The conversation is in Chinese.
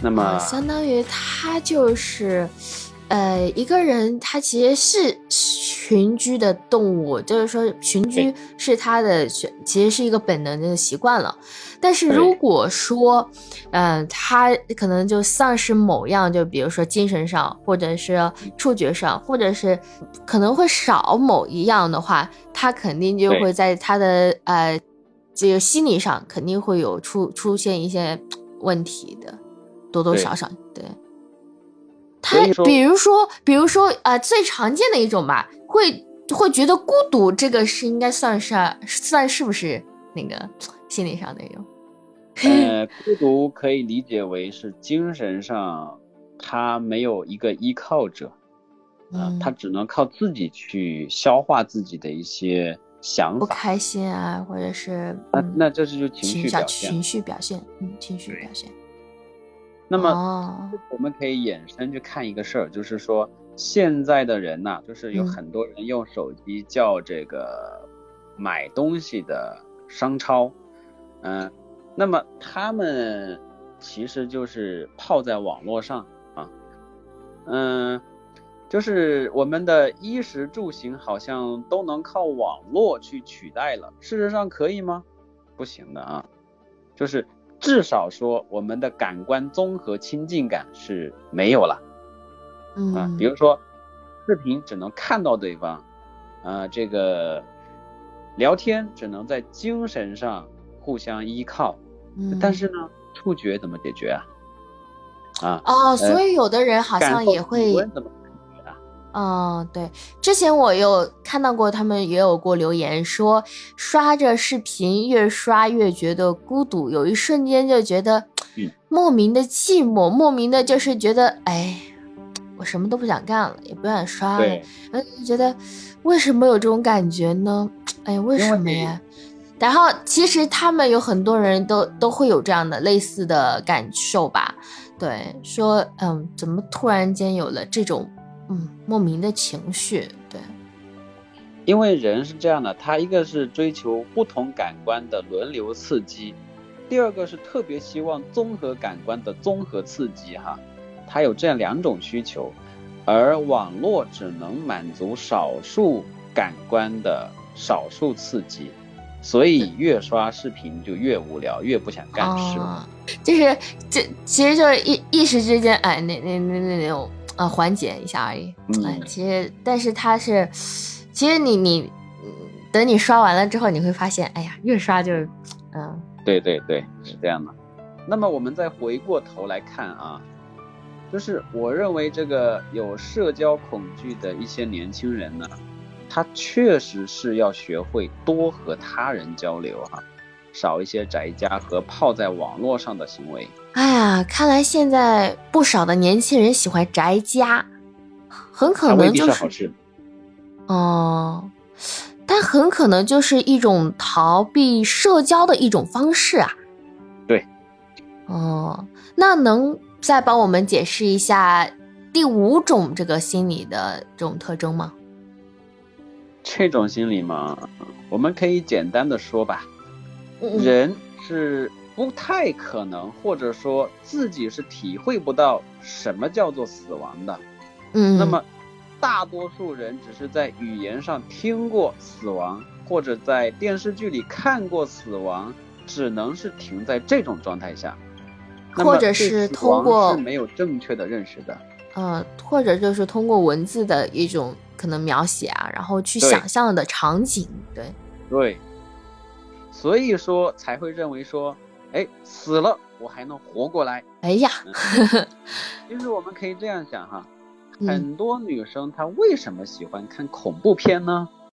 那么相当于他就是，呃，一个人他其实是群居的动物，就是说群居是他的，其实是一个本能的习惯了。但是如果说，嗯，他可能就丧失某样，就比如说精神上，或者是触觉上，或者是可能会少某一样的话，他肯定就会在他的呃这个心理上肯定会有出出现一些问题的，多多少少对。他比如说，比如说啊，最常见的一种吧，会会觉得孤独，这个是应该算是算是不是那个心理上的一种。呃，孤独可以理解为是精神上他没有一个依靠者，啊，他只能靠自己去消化自己的一些想法，不开心啊，或者是那那这是就情绪表现，情绪表现，嗯，情绪表现。那么我们可以衍生去看一个事儿，就是说现在的人呐，就是有很多人用手机叫这个买东西的商超，嗯。那么他们其实就是泡在网络上啊，嗯，就是我们的衣食住行好像都能靠网络去取代了。事实上可以吗？不行的啊，就是至少说我们的感官综合亲近感是没有了，嗯，比如说视频只能看到对方，啊，这个聊天只能在精神上互相依靠。但是呢，触觉怎么解决啊？啊哦，所以有的人好像也会。嗯，对，之前我有看到过，他们也有过留言说，刷着视频越刷越觉得孤独，有一瞬间就觉得莫名的寂寞，莫名的就是觉得哎，我什么都不想干了，也不想刷了，就，觉得为什么有这种感觉呢？哎，为什么呀？然后其实他们有很多人都都会有这样的类似的感受吧，对，说嗯，怎么突然间有了这种嗯莫名的情绪？对，因为人是这样的，他一个是追求不同感官的轮流刺激，第二个是特别希望综合感官的综合刺激哈，他有这样两种需求，而网络只能满足少数感官的少数刺激。所以越刷视频就越无聊，越不想干事。就是这其实就是一一时之间，哎，那那那那那种呃缓解一下而已。哎，其实但是它是，其实你你等你刷完了之后，你会发现，哎呀，越刷就嗯。对对对，是这样的。那么我们再回过头来看啊，就是我认为这个有社交恐惧的一些年轻人呢。他确实是要学会多和他人交流哈，少一些宅家和泡在网络上的行为。哎呀，看来现在不少的年轻人喜欢宅家，很可能就是好事。哦，但很可能就是一种逃避社交的一种方式啊。对。哦，那能再帮我们解释一下第五种这个心理的这种特征吗？这种心理嘛，我们可以简单的说吧，人是不太可能，或者说自己是体会不到什么叫做死亡的。嗯，那么大多数人只是在语言上听过死亡，或者在电视剧里看过死亡，只能是停在这种状态下，或者是通过是没有正确的认识的。呃，或者就是通过文字的一种。可能描写啊，然后去想象的场景，对对，所以说才会认为说，哎，死了我还能活过来。哎呀，其实我们可以这样想哈，很多女生她为什么喜欢看恐怖片呢？